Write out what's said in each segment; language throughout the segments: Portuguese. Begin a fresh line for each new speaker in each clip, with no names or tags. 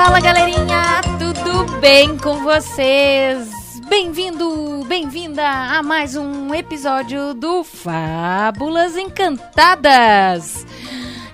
Fala galerinha, tudo bem com vocês? Bem-vindo, bem-vinda a mais um episódio do Fábulas Encantadas.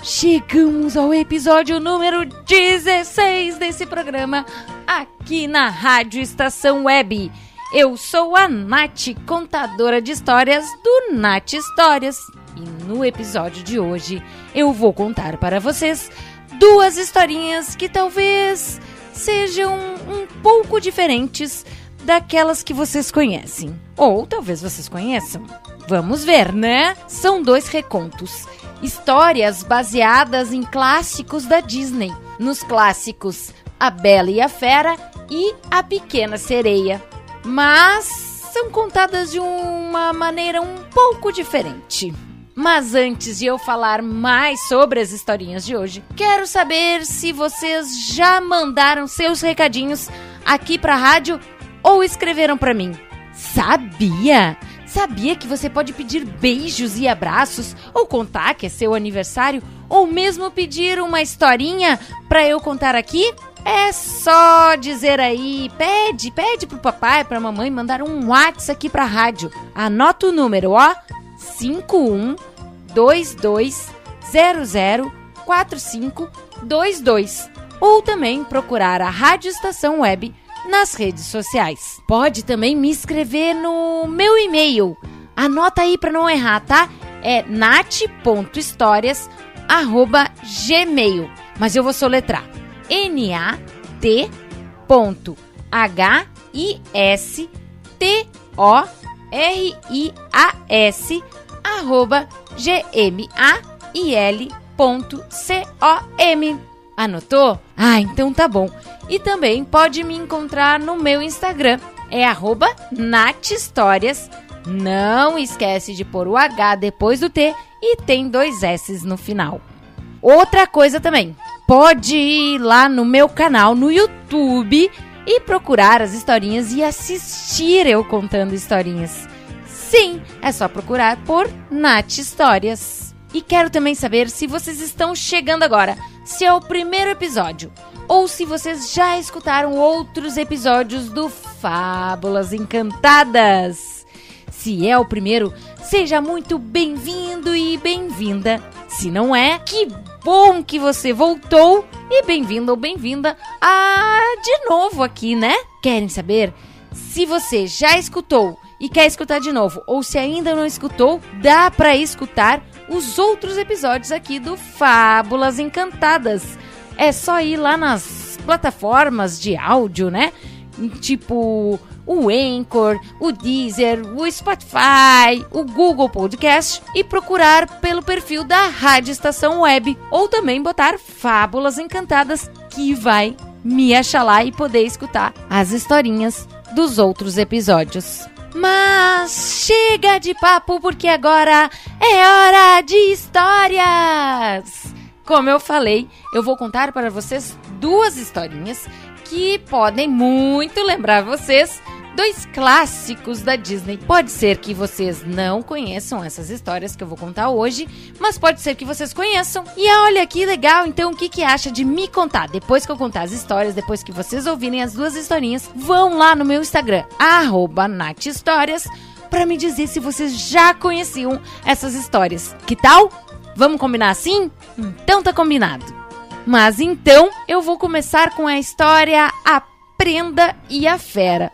Chegamos ao episódio número 16 desse programa aqui na Rádio Estação Web. Eu sou a Nath, contadora de histórias do Nath Histórias. E no episódio de hoje eu vou contar para vocês duas historinhas que talvez sejam um pouco diferentes daquelas que vocês conhecem. Ou talvez vocês conheçam. Vamos ver, né? São dois recontos. Histórias baseadas em clássicos da Disney. Nos clássicos A Bela e a Fera e A Pequena Sereia. Mas são contadas de uma maneira um pouco diferente. Mas antes de eu falar mais sobre as historinhas de hoje, quero saber se vocês já mandaram seus recadinhos aqui para a rádio ou escreveram para mim. Sabia? Sabia que você pode pedir beijos e abraços ou contar que é seu aniversário ou mesmo pedir uma historinha para eu contar aqui? É só dizer aí, pede, pede pro papai, pra mamãe mandar um WhatsApp aqui pra rádio. Anota o número, ó. 5122004522 ou também procurar a Rádio Estação Web nas redes sociais. Pode também me escrever no meu e-mail. Anota aí para não errar, tá? É nat.histórias@gmail. Mas eu vou soletrar. N A T ponto H I S T O R I A S arroba gmail.com. Anotou? Ah, então tá bom. E também pode me encontrar no meu Instagram, é arroba nathistórias. Não esquece de pôr o H depois do T e tem dois S no final. Outra coisa também, pode ir lá no meu canal no YouTube e procurar as historinhas e assistir eu contando historinhas. Sim, é só procurar por Nath Histórias. E quero também saber se vocês estão chegando agora, se é o primeiro episódio, ou se vocês já escutaram outros episódios do Fábulas Encantadas. Se é o primeiro, seja muito bem-vindo e bem-vinda. Se não é, que bom que você voltou e bem-vindo ou bem-vinda a de novo aqui, né? Querem saber? Se você já escutou e quer escutar de novo, ou se ainda não escutou, dá para escutar os outros episódios aqui do Fábulas Encantadas. É só ir lá nas plataformas de áudio, né? Tipo o Anchor, o Deezer, o Spotify, o Google Podcast e procurar pelo perfil da Rádio Estação Web ou também botar Fábulas Encantadas que vai me achar lá e poder escutar as historinhas dos outros episódios. Mas chega de papo porque agora é hora de histórias! Como eu falei, eu vou contar para vocês duas historinhas que podem muito lembrar vocês dois clássicos da Disney. Pode ser que vocês não conheçam essas histórias que eu vou contar hoje, mas pode ser que vocês conheçam. E olha que legal, então o que, que acha de me contar? Depois que eu contar as histórias, depois que vocês ouvirem as duas historinhas, vão lá no meu Instagram, nathistórias, para me dizer se vocês já conheciam essas histórias. Que tal? Vamos combinar assim? Então tá combinado. Mas então eu vou começar com a história A Prenda e a Fera.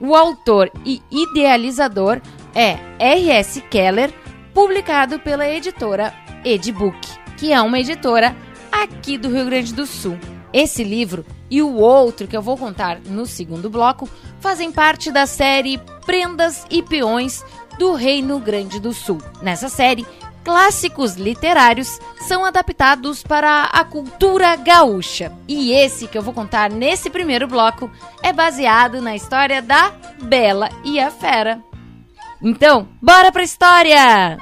O autor e idealizador é R.S. Keller, publicado pela editora Edbook, que é uma editora aqui do Rio Grande do Sul. Esse livro e o outro que eu vou contar no segundo bloco fazem parte da série Prendas e Peões do Reino Grande do Sul. Nessa série, clássicos literários são adaptados para a cultura gaúcha. E esse que eu vou contar nesse primeiro bloco é baseado na história da Bela e a Fera. Então, bora pra história!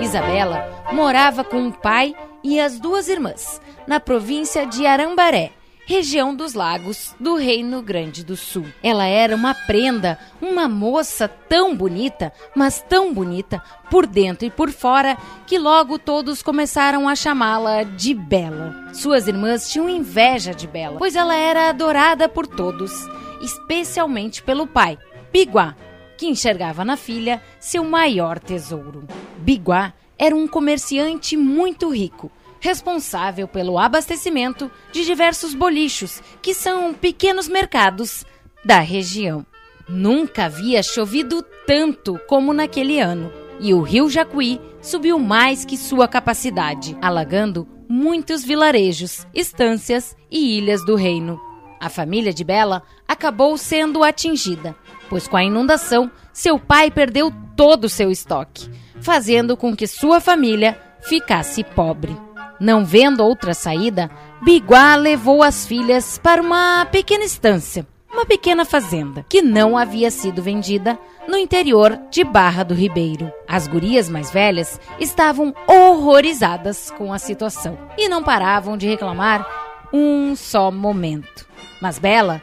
Isabela morava com o pai e as duas irmãs na província de Arambaré, região dos lagos do Reino Grande do Sul. Ela era uma prenda, uma moça tão bonita, mas tão bonita por dentro e por fora, que logo todos começaram a chamá-la de Bela. Suas irmãs tinham inveja de Bela, pois ela era adorada por todos, especialmente pelo pai, Biguá, que enxergava na filha seu maior tesouro. Biguá era um comerciante muito rico responsável pelo abastecimento de diversos bolichos, que são pequenos mercados da região. Nunca havia chovido tanto como naquele ano, e o rio Jacuí subiu mais que sua capacidade, alagando muitos vilarejos, estâncias e ilhas do reino. A família de Bela acabou sendo atingida, pois com a inundação seu pai perdeu todo o seu estoque, fazendo com que sua família ficasse pobre. Não vendo outra saída, Biguá levou as filhas para uma pequena estância, uma pequena fazenda, que não havia sido vendida no interior de Barra do Ribeiro. As gurias mais velhas estavam horrorizadas com a situação e não paravam de reclamar um só momento. Mas Bela,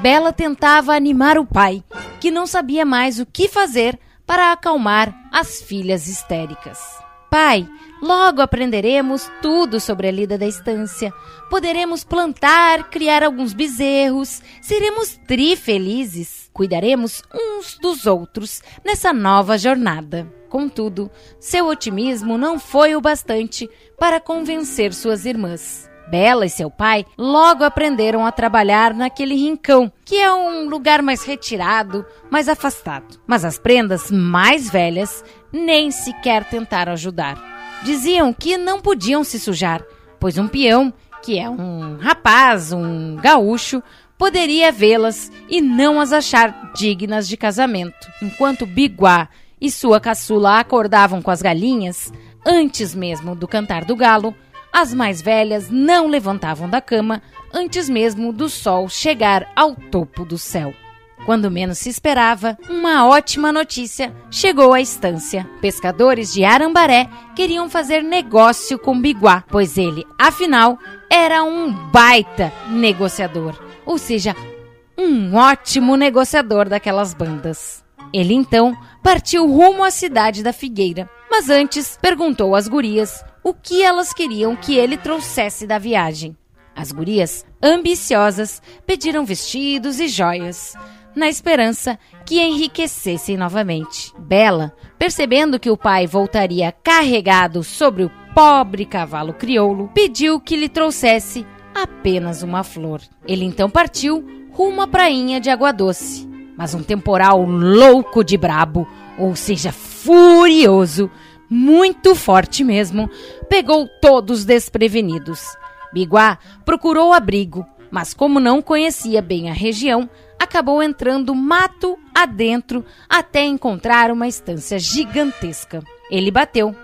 Bela tentava animar o pai, que não sabia mais o que fazer para acalmar as filhas histéricas. Pai, logo aprenderemos tudo sobre a lida da estância. Poderemos plantar, criar alguns bezerros, seremos tri-felizes. Cuidaremos uns dos outros nessa nova jornada. Contudo, seu otimismo não foi o bastante para convencer suas irmãs. Bela e seu pai logo aprenderam a trabalhar naquele rincão, que é um lugar mais retirado, mais afastado. Mas as prendas mais velhas nem sequer tentaram ajudar. Diziam que não podiam se sujar, pois um peão, que é um rapaz, um gaúcho, poderia vê-las e não as achar dignas de casamento. Enquanto Biguá e sua caçula acordavam com as galinhas, antes mesmo do cantar do galo, as mais velhas não levantavam da cama antes mesmo do sol chegar ao topo do céu. Quando menos se esperava, uma ótima notícia chegou à estância. Pescadores de Arambaré queriam fazer negócio com Biguá, pois ele, afinal, era um baita negociador, ou seja, um ótimo negociador daquelas bandas. Ele então partiu rumo à cidade da Figueira, mas antes perguntou às gurias o que elas queriam que ele trouxesse da viagem. As gurias, ambiciosas, pediram vestidos e joias, na esperança que enriquecessem novamente. Bela, percebendo que o pai voltaria carregado sobre o pobre cavalo crioulo, pediu que lhe trouxesse apenas uma flor. Ele então partiu rumo à prainha de Água Doce. Mas um temporal louco de brabo, ou seja, furioso, muito forte mesmo, pegou todos desprevenidos. Biguá procurou abrigo, mas como não conhecia bem a região, acabou entrando mato adentro até encontrar uma estância gigantesca. Ele bateu,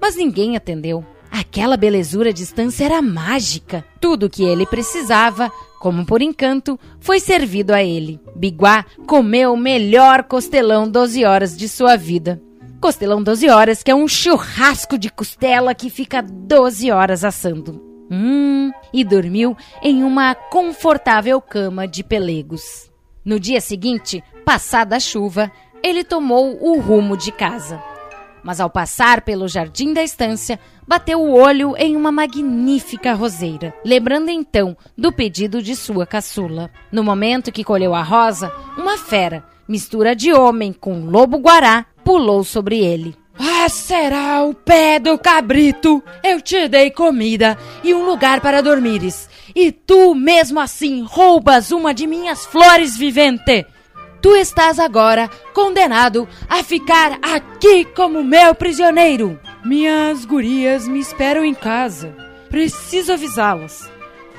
mas ninguém atendeu. Aquela belezura de estância era mágica. Tudo o que ele precisava, como por encanto, foi servido a ele. Biguá comeu o melhor costelão 12 horas de sua vida. Costelão 12 horas, que é um churrasco de costela que fica 12 horas assando. Hum, e dormiu em uma confortável cama de pelegos. No dia seguinte, passada a chuva, ele tomou o rumo de casa. Mas ao passar pelo jardim da estância, bateu o olho em uma magnífica roseira, lembrando então do pedido de sua caçula. No momento que colheu a rosa, uma fera, mistura de homem com lobo-guará, pulou sobre ele.
Ah, será o pé do cabrito? Eu te dei comida e um lugar para dormires. E tu, mesmo assim, roubas uma de minhas flores vivente. Tu estás agora condenado a ficar aqui como meu prisioneiro. Minhas gurias me esperam em casa. Preciso avisá-las.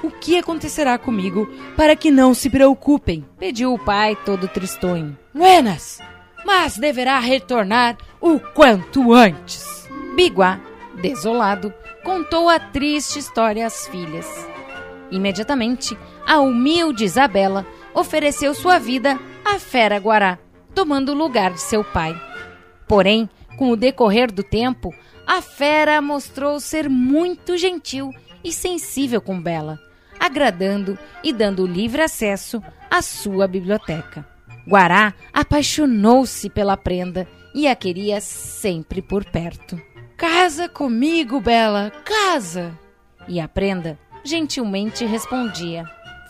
o que acontecerá comigo para que não se preocupem.
Pediu o pai todo tristonho.
Buenas, mas deverá retornar o quanto antes.
Biguá, desolado, contou a triste história às filhas. Imediatamente, a humilde Isabela ofereceu sua vida à fera Guará, tomando o lugar de seu pai. Porém, com o decorrer do tempo, a fera mostrou ser muito gentil e sensível com Bela, agradando e dando livre acesso à sua biblioteca. Guará apaixonou-se pela prenda e a queria sempre por perto.
Casa comigo, Bela, casa!
E a prenda gentilmente respondia: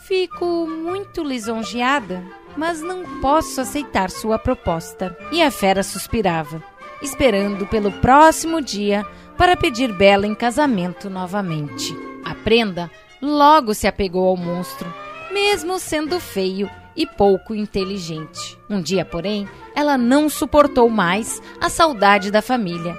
Fico muito lisonjeada, mas não posso aceitar sua proposta. E a fera suspirava, esperando pelo próximo dia para pedir Bela em casamento novamente. A prenda logo se apegou ao monstro, mesmo sendo feio e pouco inteligente. Um dia, porém, ela não suportou mais a saudade da família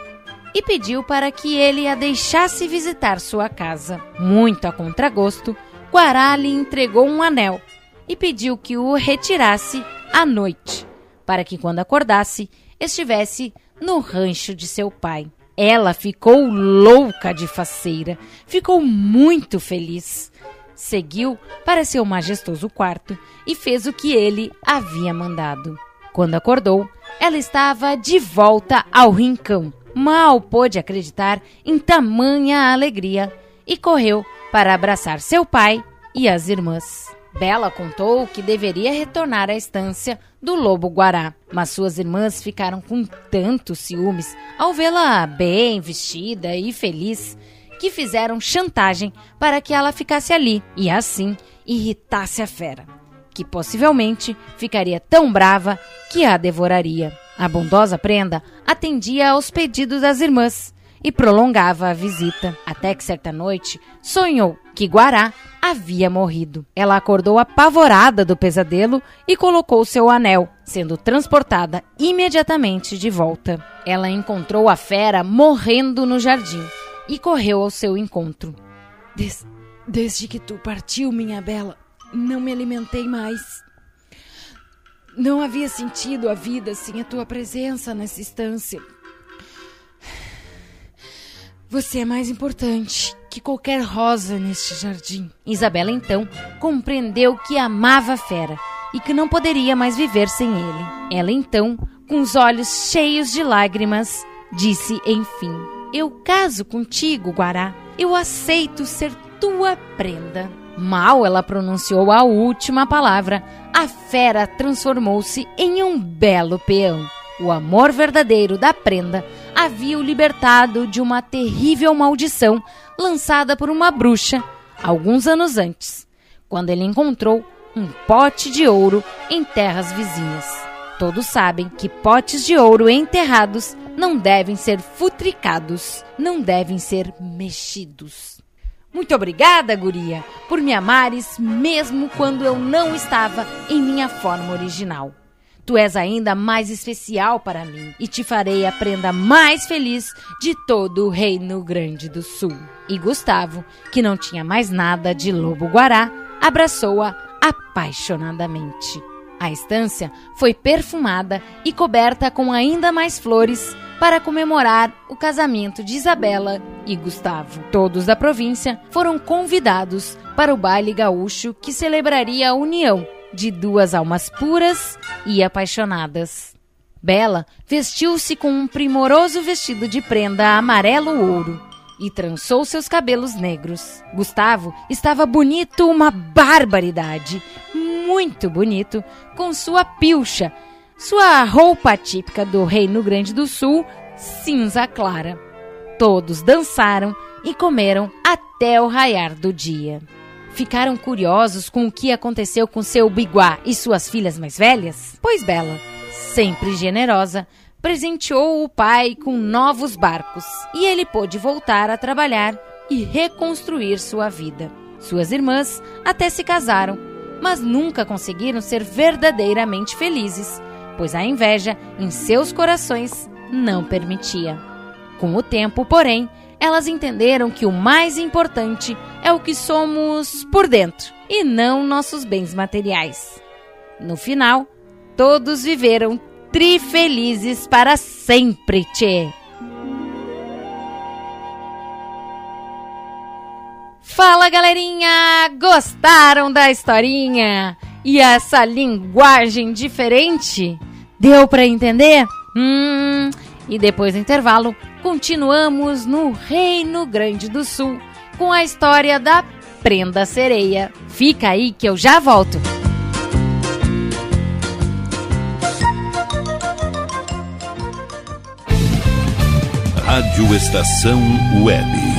e pediu para que ele a deixasse visitar sua casa. Muito a contragosto, Guará lhe entregou um anel e pediu que o retirasse à noite, para que quando acordasse estivesse no rancho de seu pai. Ela ficou louca de faceira, ficou muito feliz. Seguiu para seu majestoso quarto e fez o que ele havia mandado. Quando acordou, ela estava de volta ao rincão. Mal pôde acreditar em tamanha alegria e correu para abraçar seu pai e as irmãs. Bela contou que deveria retornar à estância do lobo guará, mas suas irmãs ficaram com tantos ciúmes ao vê-la bem vestida e feliz que fizeram chantagem para que ela ficasse ali e assim irritasse a fera, que possivelmente ficaria tão brava que a devoraria. A bondosa prenda atendia aos pedidos das irmãs e prolongava a visita, até que certa noite sonhou que Guará havia morrido. Ela acordou apavorada do pesadelo e colocou seu anel, sendo transportada imediatamente de volta. Ela encontrou a fera morrendo no jardim e correu ao seu encontro.
Des desde que tu partiu, minha bela, não me alimentei mais. Não havia sentido a vida sem a tua presença nessa estância. Você é mais importante que qualquer rosa neste jardim.
Isabela então compreendeu que amava a fera e que não poderia mais viver sem ele. Ela então, com os olhos cheios de lágrimas, disse enfim: Eu caso contigo, Guará. Eu aceito ser tua prenda. Mal ela pronunciou a última palavra, a fera transformou-se em um belo peão. O amor verdadeiro da prenda havia o libertado de uma terrível maldição lançada por uma bruxa alguns anos antes, quando ele encontrou um pote de ouro em terras vizinhas. Todos sabem que potes de ouro enterrados não devem ser futricados, não devem ser mexidos. Muito obrigada, guria, por me amares mesmo quando eu não estava em minha forma original. Tu és ainda mais especial para mim e te farei a prenda mais feliz de todo o Reino Grande do Sul. E Gustavo, que não tinha mais nada de lobo-guará, abraçou-a apaixonadamente. A estância foi perfumada e coberta com ainda mais flores para comemorar o casamento de Isabela e Gustavo. Todos da província foram convidados para o baile gaúcho que celebraria a união de duas almas puras e apaixonadas. Bela vestiu-se com um primoroso vestido de prenda amarelo-ouro e trançou seus cabelos negros. Gustavo estava bonito uma barbaridade, muito bonito, com sua pilcha, sua roupa típica do Reino Grande do Sul, cinza clara. Todos dançaram e comeram até o raiar do dia. Ficaram curiosos com o que aconteceu com seu Biguá e suas filhas mais velhas? Pois Bela, sempre generosa, presenteou o pai com novos barcos e ele pôde voltar a trabalhar e reconstruir sua vida. Suas irmãs até se casaram, mas nunca conseguiram ser verdadeiramente felizes, pois a inveja em seus corações não permitia. Com o tempo, porém, elas entenderam que o mais importante é o que somos por dentro e não nossos bens materiais. No final, todos viveram trifelizes para sempre, tchê. Fala galerinha! Gostaram da historinha? E essa linguagem diferente? Deu para entender? Hum, e depois do intervalo, continuamos no Reino Grande do Sul com a história da Prenda Sereia. Fica aí que eu já volto.
Rádio Estação Web.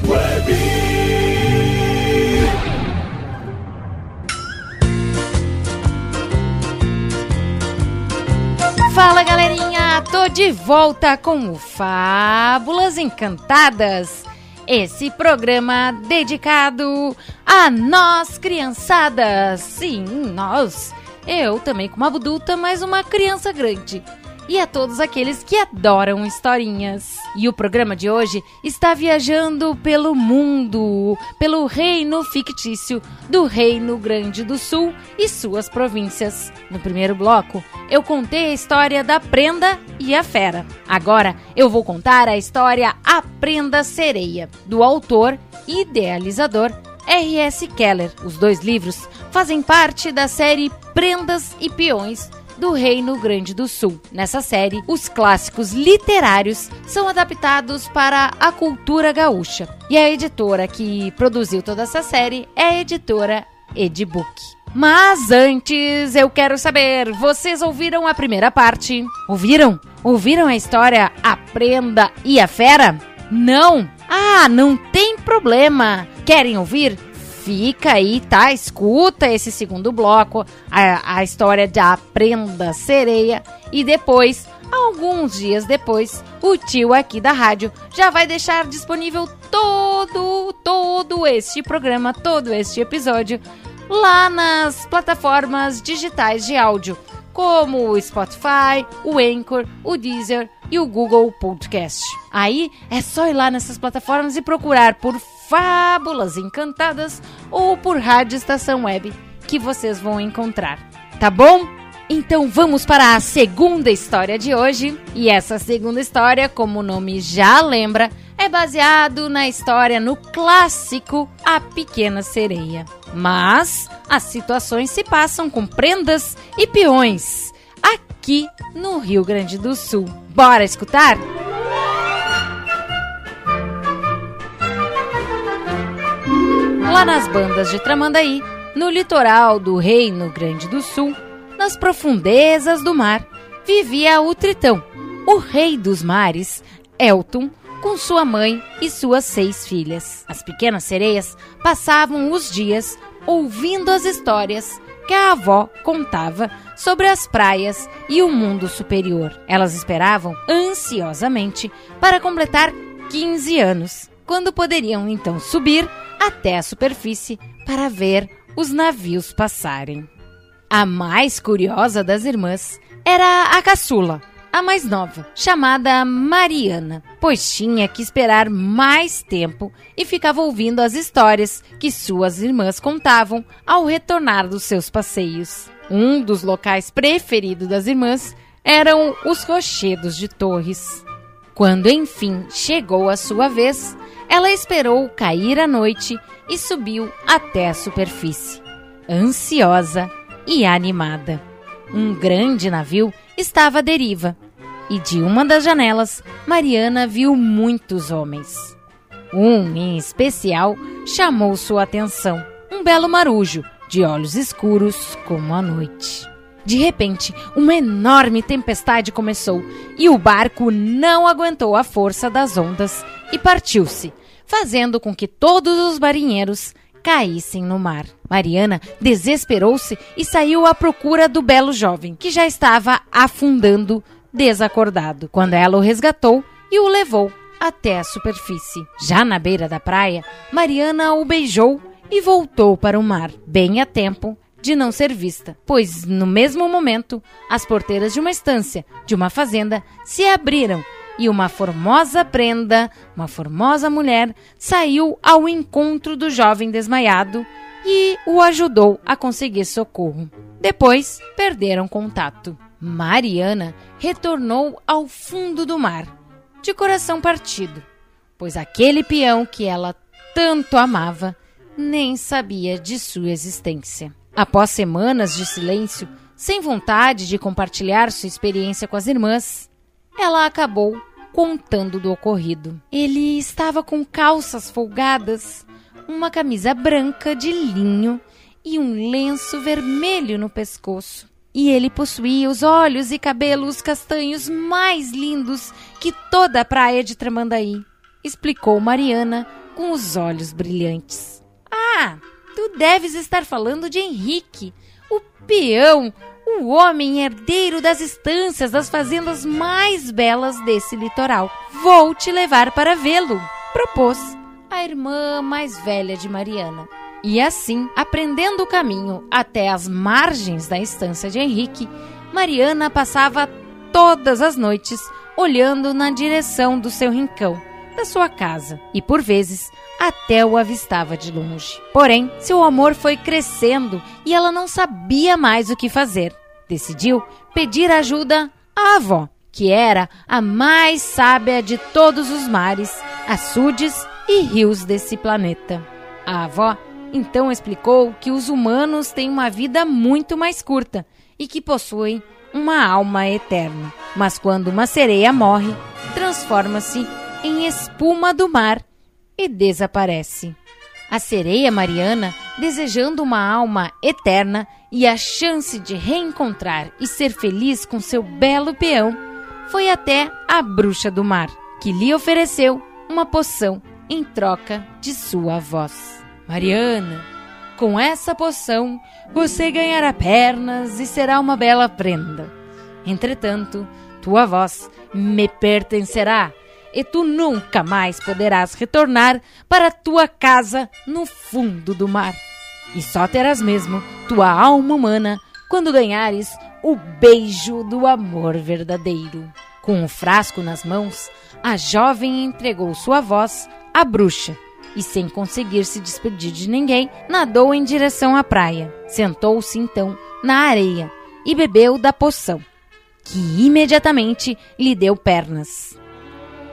de volta com o Fábulas Encantadas. Esse programa dedicado a nós criançadas. Sim, nós. Eu também como adulta, mas uma criança grande. E a todos aqueles que adoram historinhas. E o programa de hoje está viajando pelo mundo, pelo reino fictício do Reino Grande do Sul e suas províncias. No primeiro bloco, eu contei a história da Prenda e a Fera. Agora, eu vou contar a história A Prenda Sereia, do autor e idealizador R.S. Keller. Os dois livros fazem parte da série Prendas e Peões do Reino Grande do Sul. Nessa série, os clássicos literários são adaptados para a cultura gaúcha. E a editora que produziu toda essa série é a editora Edibook. Mas antes eu quero saber, vocês ouviram a primeira parte? Ouviram? Ouviram a história A Prenda e a Fera? Não? Ah, não tem problema. Querem ouvir? Fica aí, tá? Escuta esse segundo bloco, a, a história da Prenda Sereia e depois Alguns dias depois, o tio aqui da rádio já vai deixar disponível todo, todo este programa, todo este episódio lá nas plataformas digitais de áudio, como o Spotify, o Anchor, o Deezer e o Google Podcast. Aí é só ir lá nessas plataformas e procurar por Fábulas Encantadas ou por Rádio Estação Web que vocês vão encontrar. Tá bom? Então vamos para a segunda história de hoje. E essa segunda história, como o nome já lembra, é baseado na história no clássico A Pequena Sereia. Mas as situações se passam com prendas e peões aqui no Rio Grande do Sul. Bora escutar? Lá nas bandas de Tramandaí, no litoral do Reino Grande do Sul, nas profundezas do mar, vivia o Tritão, o rei dos mares, Elton, com sua mãe e suas seis filhas. As pequenas sereias passavam os dias ouvindo as histórias que a avó contava sobre as praias e o mundo superior. Elas esperavam ansiosamente para completar 15 anos, quando poderiam então subir até a superfície para ver os navios passarem. A mais curiosa das irmãs era a caçula, a mais nova, chamada Mariana, pois tinha que esperar mais tempo e ficava ouvindo as histórias que suas irmãs contavam ao retornar dos seus passeios. Um dos locais preferidos das irmãs eram os rochedos de Torres. Quando enfim chegou a sua vez, ela esperou cair a noite e subiu até a superfície, ansiosa e animada um grande navio estava à deriva e de uma das janelas Mariana viu muitos homens. Um, em especial, chamou sua atenção: um belo marujo, de olhos escuros como a noite. De repente, uma enorme tempestade começou e o barco não aguentou a força das ondas e partiu-se, fazendo com que todos os marinheiros caíssem no mar. Mariana desesperou-se e saiu à procura do belo jovem, que já estava afundando desacordado, quando ela o resgatou e o levou até a superfície. Já na beira da praia, Mariana o beijou e voltou para o mar, bem a tempo de não ser vista, pois no mesmo momento as porteiras de uma estância de uma fazenda se abriram e uma formosa prenda, uma formosa mulher, saiu ao encontro do jovem desmaiado e o ajudou a conseguir socorro. Depois perderam contato. Mariana retornou ao fundo do mar, de coração partido, pois aquele peão que ela tanto amava nem sabia de sua existência. Após semanas de silêncio, sem vontade de compartilhar sua experiência com as irmãs, ela acabou contando do ocorrido. Ele estava com calças folgadas, uma camisa branca de linho e um lenço vermelho no pescoço e ele possuía os olhos e cabelos castanhos mais lindos que toda a praia de Tramandaí, explicou Mariana com os olhos brilhantes. Ah, tu deves estar falando de Henrique, o peão, o homem herdeiro das estâncias das fazendas mais belas desse litoral. Vou te levar para vê-lo, propôs a irmã mais velha de Mariana. E assim, aprendendo o caminho até as margens da estância de Henrique, Mariana passava todas as noites olhando na direção do seu rincão, da sua casa, e por vezes até o avistava de longe. Porém, seu amor foi crescendo e ela não sabia mais o que fazer. Decidiu pedir ajuda à avó, que era a mais sábia de todos os mares, açudes e rios desse planeta. A avó então explicou que os humanos têm uma vida muito mais curta e que possuem uma alma eterna. Mas quando uma sereia morre, transforma-se em espuma do mar e desaparece. A sereia Mariana, desejando uma alma eterna e a chance de reencontrar e ser feliz com seu belo peão, foi até a bruxa do mar, que lhe ofereceu uma poção em troca de sua voz. Mariana, com essa poção você ganhará pernas e será uma bela prenda. Entretanto, tua voz me pertencerá e tu nunca mais poderás retornar para tua casa no fundo do mar. E só terás mesmo tua alma humana quando ganhares o beijo do amor verdadeiro. Com o frasco nas mãos, a jovem entregou sua voz à bruxa e, sem conseguir se despedir de ninguém, nadou em direção à praia. Sentou-se então na areia e bebeu da poção, que imediatamente lhe deu pernas.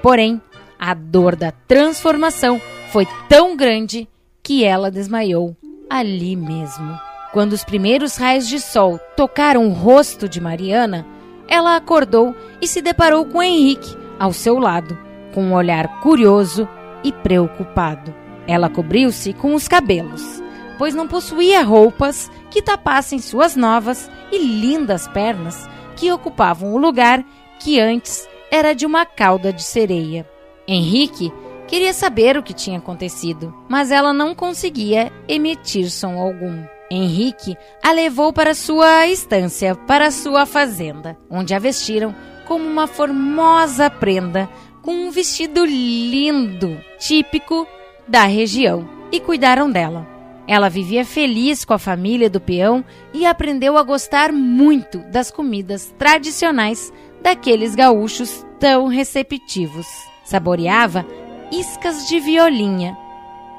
Porém, a dor da transformação foi tão grande que ela desmaiou ali mesmo. Quando os primeiros raios de sol tocaram o rosto de Mariana, ela acordou e se deparou com Henrique ao seu lado, com um olhar curioso e preocupado. Ela cobriu-se com os cabelos, pois não possuía roupas que tapassem suas novas e lindas pernas que ocupavam o lugar que antes era de uma cauda de sereia. Henrique queria saber o que tinha acontecido, mas ela não conseguia emitir som algum. Henrique a levou para sua estância, para sua fazenda, onde a vestiram como uma formosa prenda com um vestido lindo, típico da região, e cuidaram dela. Ela vivia feliz com a família do peão e aprendeu a gostar muito das comidas tradicionais daqueles gaúchos tão receptivos. Saboreava iscas de violinha,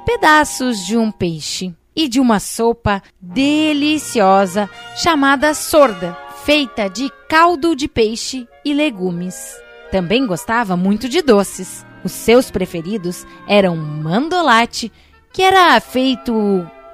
pedaços de um peixe e de uma sopa deliciosa chamada sorda, feita de caldo de peixe e legumes. Também gostava muito de doces. Os seus preferidos eram mandolate, que era feito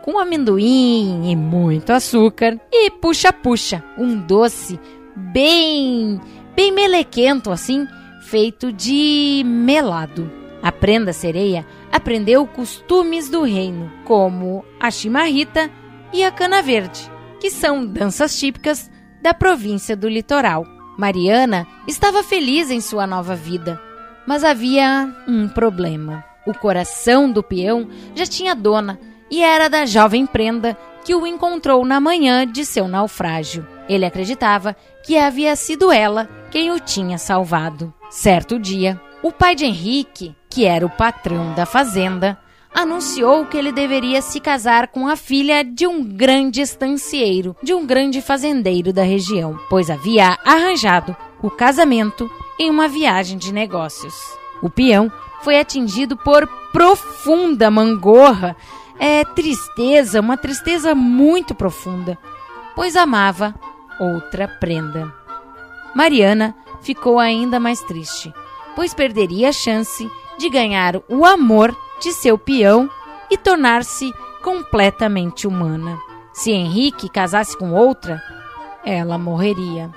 com amendoim e muito açúcar, e puxa-puxa, um doce bem bem melequento assim, feito de melado. A prenda sereia aprendeu costumes do reino, como a chimarrita e a cana verde, que são danças típicas da província do litoral. Mariana estava feliz em sua nova vida, mas havia um problema. O coração do peão já tinha dona e era da jovem prenda que o encontrou na manhã de seu naufrágio. Ele acreditava que havia sido ela quem o tinha salvado. Certo dia, o pai de Henrique, que era o patrão da fazenda, anunciou que ele deveria se casar com a filha de um grande estancieiro, de um grande fazendeiro da região, pois havia arranjado o casamento em uma viagem de negócios. O peão foi atingido por profunda mangorra, é, tristeza, uma tristeza muito profunda, pois amava outra prenda. Mariana ficou ainda mais triste, pois perderia a chance de ganhar o amor de seu peão e tornar-se completamente humana. Se Henrique casasse com outra, ela morreria.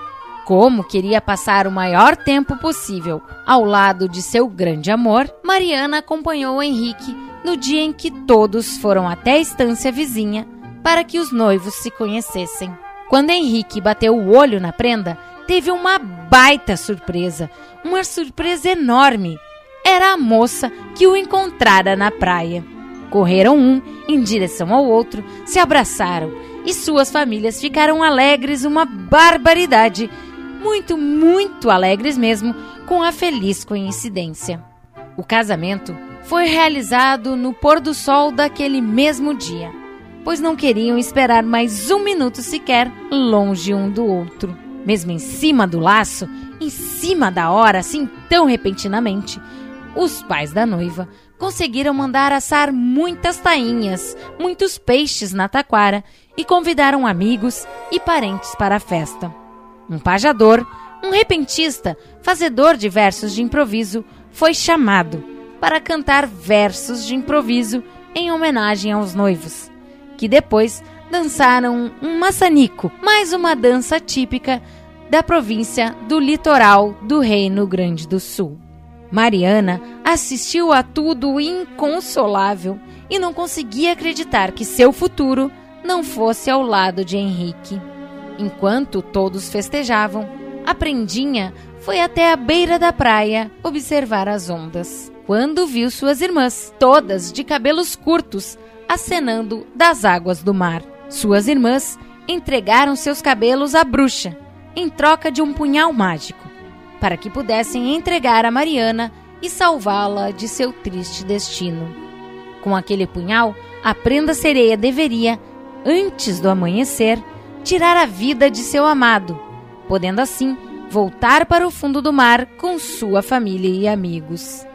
Como queria passar o maior tempo possível ao lado de seu grande amor, Mariana acompanhou Henrique no dia em que todos foram até a estância vizinha para que os noivos se conhecessem. Quando Henrique bateu o olho na prenda, teve uma baita surpresa, uma surpresa enorme. Era a moça que o encontrara na praia. Correram um em direção ao outro, se abraçaram e suas famílias ficaram alegres uma barbaridade. Muito, muito alegres mesmo com a feliz coincidência. O casamento foi realizado no pôr do sol daquele mesmo dia pois não queriam esperar mais um minuto sequer longe um do outro. Mesmo em cima do laço, em cima da hora, assim tão repentinamente, os pais da noiva conseguiram mandar assar muitas tainhas, muitos peixes na taquara e convidaram amigos e parentes para a festa. Um pajador, um repentista, fazedor de versos de improviso, foi chamado para cantar versos de improviso em homenagem aos noivos que depois dançaram um maçanico, mais uma dança típica da província do litoral do Reino Grande do Sul. Mariana assistiu a tudo inconsolável e não conseguia acreditar que seu futuro não fosse ao lado de Henrique. Enquanto todos festejavam, a prendinha foi até a beira da praia observar as ondas. Quando viu suas irmãs, todas de cabelos curtos, acenando das águas do mar. Suas irmãs entregaram seus cabelos à bruxa, em troca de um punhal mágico, para que pudessem entregar a Mariana e salvá-la de seu triste destino. Com aquele punhal, a prenda sereia deveria, antes do amanhecer, tirar a vida de seu amado, podendo assim voltar para o fundo do mar com sua família e amigos.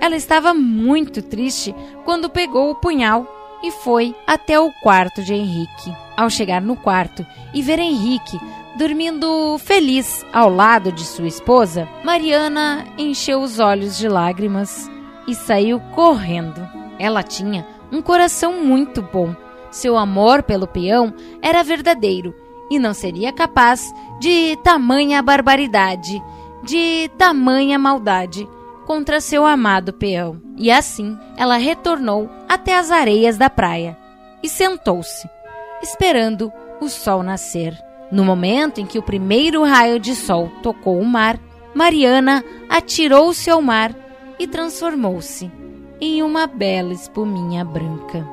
Ela estava muito triste quando pegou o punhal e foi até o quarto de Henrique. Ao chegar no quarto e ver Henrique dormindo feliz ao lado de sua esposa, Mariana encheu os olhos de lágrimas e saiu correndo. Ela tinha um coração muito bom. Seu amor pelo peão era verdadeiro e não seria capaz de tamanha barbaridade, de tamanha maldade contra seu amado peão. E assim ela retornou até as areias da praia e sentou-se, esperando o sol nascer. No momento em que o primeiro raio de sol tocou o mar, Mariana atirou-se ao mar e transformou-se em uma bela espuminha branca.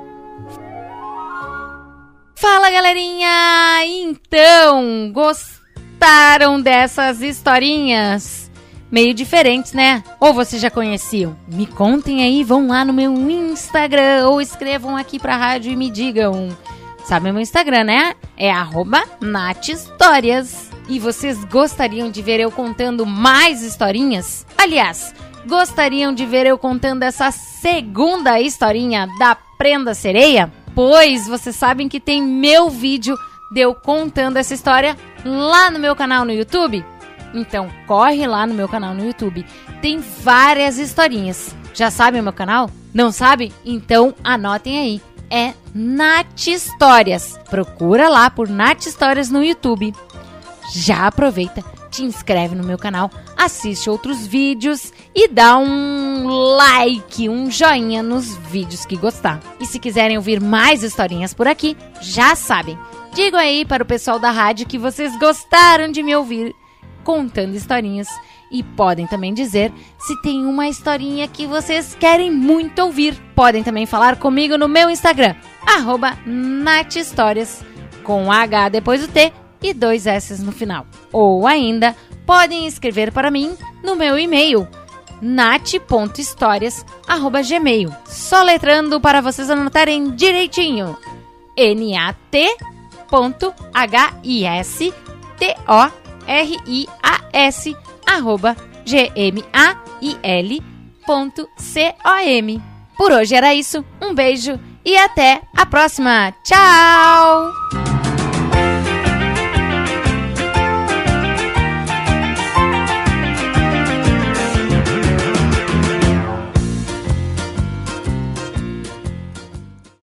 Fala galerinha! Então, gostaram dessas historinhas? Meio diferentes, né? Ou vocês já conheciam? Me contem aí, vão lá no meu Instagram ou escrevam aqui pra rádio e me digam. Sabe meu Instagram, né? É arroba Histórias. E vocês gostariam de ver eu contando mais historinhas? Aliás, gostariam de ver eu contando essa segunda historinha da Prenda Sereia? Pois vocês sabem que tem meu vídeo de eu contando essa história lá no meu canal no YouTube? Então corre lá no meu canal no YouTube. Tem várias historinhas. Já sabe o meu canal? Não sabe? Então anotem aí. É Nat Histórias. Procura lá por Nat Histórias no YouTube. Já aproveita, te inscreve no meu canal, assiste outros vídeos e dá um like, um joinha nos vídeos que gostar. E se quiserem ouvir mais historinhas por aqui, já sabem. Digam aí para o pessoal da rádio que vocês gostaram de me ouvir contando historinhas. E podem também dizer se tem uma historinha que vocês querem muito ouvir. Podem também falar comigo no meu Instagram, arroba Nathistórias, com H depois do T e dois S no final. Ou ainda, podem escrever para mim no meu e-mail, nat.histórias.gmail. Só letrando para vocês anotarem direitinho. N-A-T.H-I-S-T-O R-I-A-S, arroba G-M-A-I-L.com. Por hoje era isso, um beijo e até a próxima. Tchau!